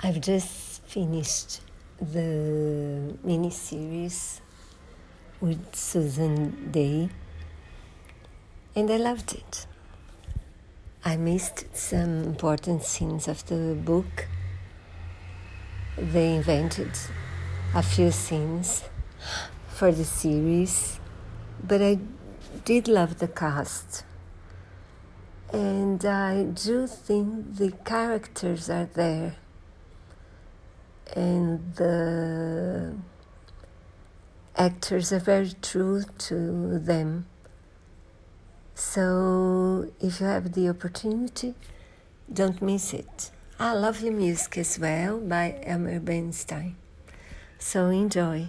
I've just finished the mini series with Susan Dey and I loved it. I missed some important scenes of the book. They invented a few scenes for the series, but I did love the cast. And I do think the characters are there and the actors are very true to them. So if you have the opportunity, don't miss it. Ah, lovely music as well by Elmer Bernstein. So enjoy.